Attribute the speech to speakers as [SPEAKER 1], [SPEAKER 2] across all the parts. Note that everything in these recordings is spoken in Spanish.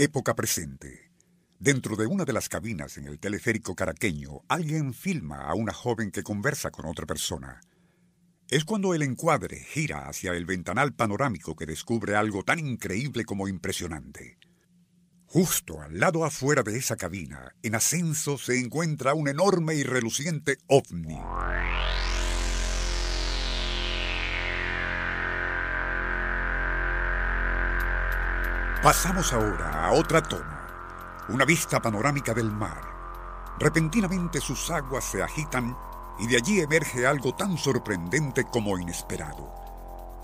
[SPEAKER 1] Época presente. Dentro de una de las cabinas en el teleférico caraqueño, alguien filma a una joven que conversa con otra persona. Es cuando el encuadre gira hacia el ventanal panorámico que descubre algo tan increíble como impresionante. Justo al lado afuera de esa cabina, en ascenso, se encuentra un enorme y reluciente ovni. Pasamos ahora a otra toma, una vista panorámica del mar. Repentinamente sus aguas se agitan y de allí emerge algo tan sorprendente como inesperado.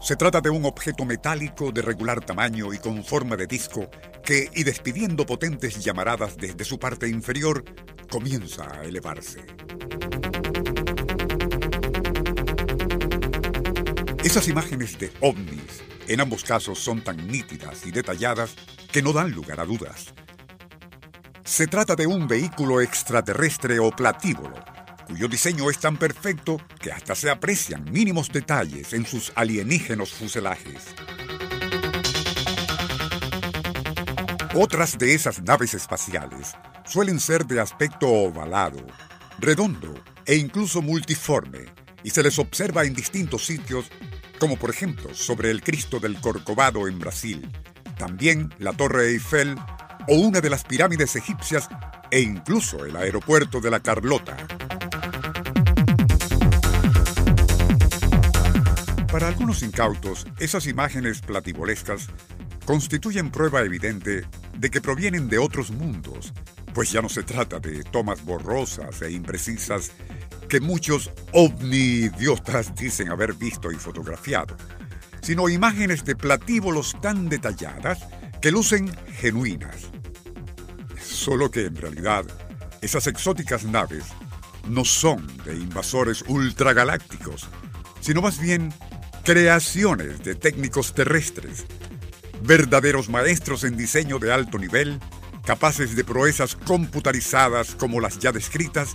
[SPEAKER 1] Se trata de un objeto metálico de regular tamaño y con forma de disco que, y despidiendo potentes llamaradas desde su parte inferior, comienza a elevarse. Esas imágenes de ovnis, en ambos casos, son tan nítidas y detalladas que no dan lugar a dudas. Se trata de un vehículo extraterrestre o platíbulo, cuyo diseño es tan perfecto que hasta se aprecian mínimos detalles en sus alienígenos fuselajes. Otras de esas naves espaciales suelen ser de aspecto ovalado, redondo e incluso multiforme, y se les observa en distintos sitios, como por ejemplo sobre el Cristo del Corcovado en Brasil, también la Torre Eiffel o una de las pirámides egipcias e incluso el aeropuerto de la Carlota. Para algunos incautos, esas imágenes platibolescas constituyen prueba evidente de que provienen de otros mundos, pues ya no se trata de tomas borrosas e imprecisas que muchos ovni-idiotas dicen haber visto y fotografiado, sino imágenes de platíbolos tan detalladas que lucen genuinas. Solo que en realidad esas exóticas naves no son de invasores ultragalácticos, sino más bien creaciones de técnicos terrestres, verdaderos maestros en diseño de alto nivel, capaces de proezas computarizadas como las ya descritas,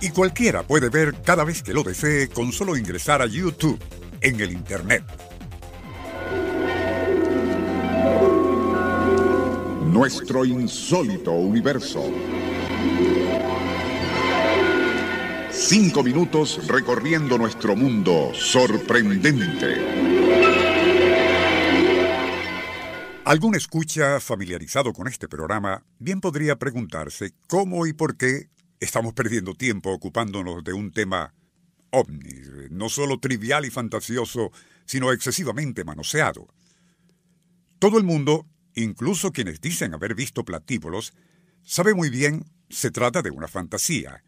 [SPEAKER 1] y cualquiera puede ver cada vez que lo desee con solo ingresar a YouTube en el Internet.
[SPEAKER 2] Nuestro insólito universo. Cinco minutos recorriendo nuestro mundo sorprendente.
[SPEAKER 1] Algún escucha familiarizado con este programa bien podría preguntarse cómo y por qué estamos perdiendo tiempo ocupándonos de un tema ovni, no solo trivial y fantasioso, sino excesivamente manoseado. Todo el mundo, incluso quienes dicen haber visto platíbulos, sabe muy bien se trata de una fantasía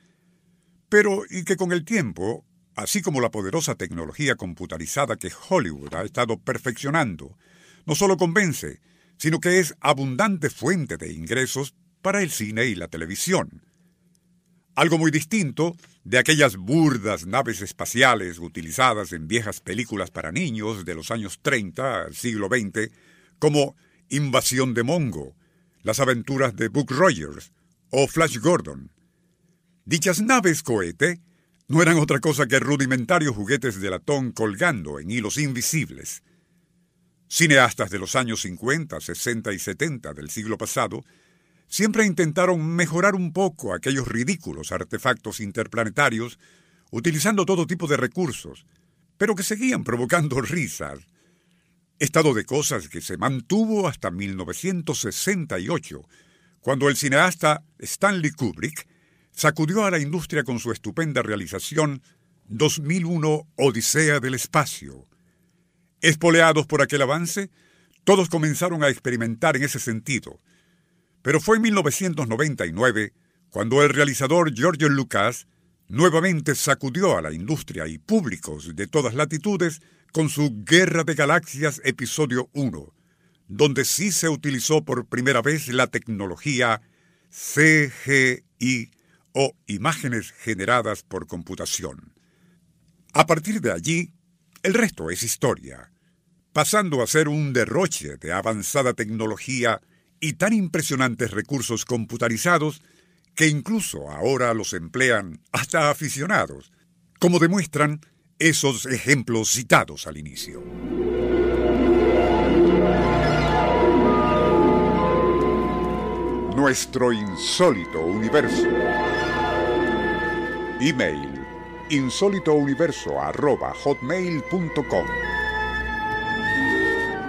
[SPEAKER 1] pero y que con el tiempo, así como la poderosa tecnología computarizada que Hollywood ha estado perfeccionando, no solo convence, sino que es abundante fuente de ingresos para el cine y la televisión. Algo muy distinto de aquellas burdas naves espaciales utilizadas en viejas películas para niños de los años 30 siglo XX, como Invasión de Mongo, Las aventuras de Buck Rogers o Flash Gordon. Dichas naves cohete no eran otra cosa que rudimentarios juguetes de latón colgando en hilos invisibles. Cineastas de los años 50, 60 y 70 del siglo pasado siempre intentaron mejorar un poco aquellos ridículos artefactos interplanetarios utilizando todo tipo de recursos, pero que seguían provocando risas. Estado de cosas que se mantuvo hasta 1968, cuando el cineasta Stanley Kubrick sacudió a la industria con su estupenda realización 2001 Odisea del Espacio. Espoleados por aquel avance, todos comenzaron a experimentar en ese sentido. Pero fue en 1999 cuando el realizador George Lucas nuevamente sacudió a la industria y públicos de todas latitudes con su Guerra de Galaxias Episodio 1, donde sí se utilizó por primera vez la tecnología CGI o imágenes generadas por computación. A partir de allí, el resto es historia, pasando a ser un derroche de avanzada tecnología y tan impresionantes recursos computarizados que incluso ahora los emplean hasta aficionados, como demuestran esos ejemplos citados al inicio.
[SPEAKER 2] Nuestro insólito universo. Email insólitouniverso.hotmail.com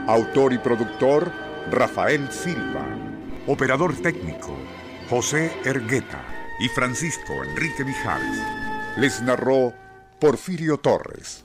[SPEAKER 2] Autor y productor Rafael Silva.
[SPEAKER 1] Operador técnico José Ergueta y Francisco Enrique Mijares.
[SPEAKER 2] Les narró Porfirio Torres.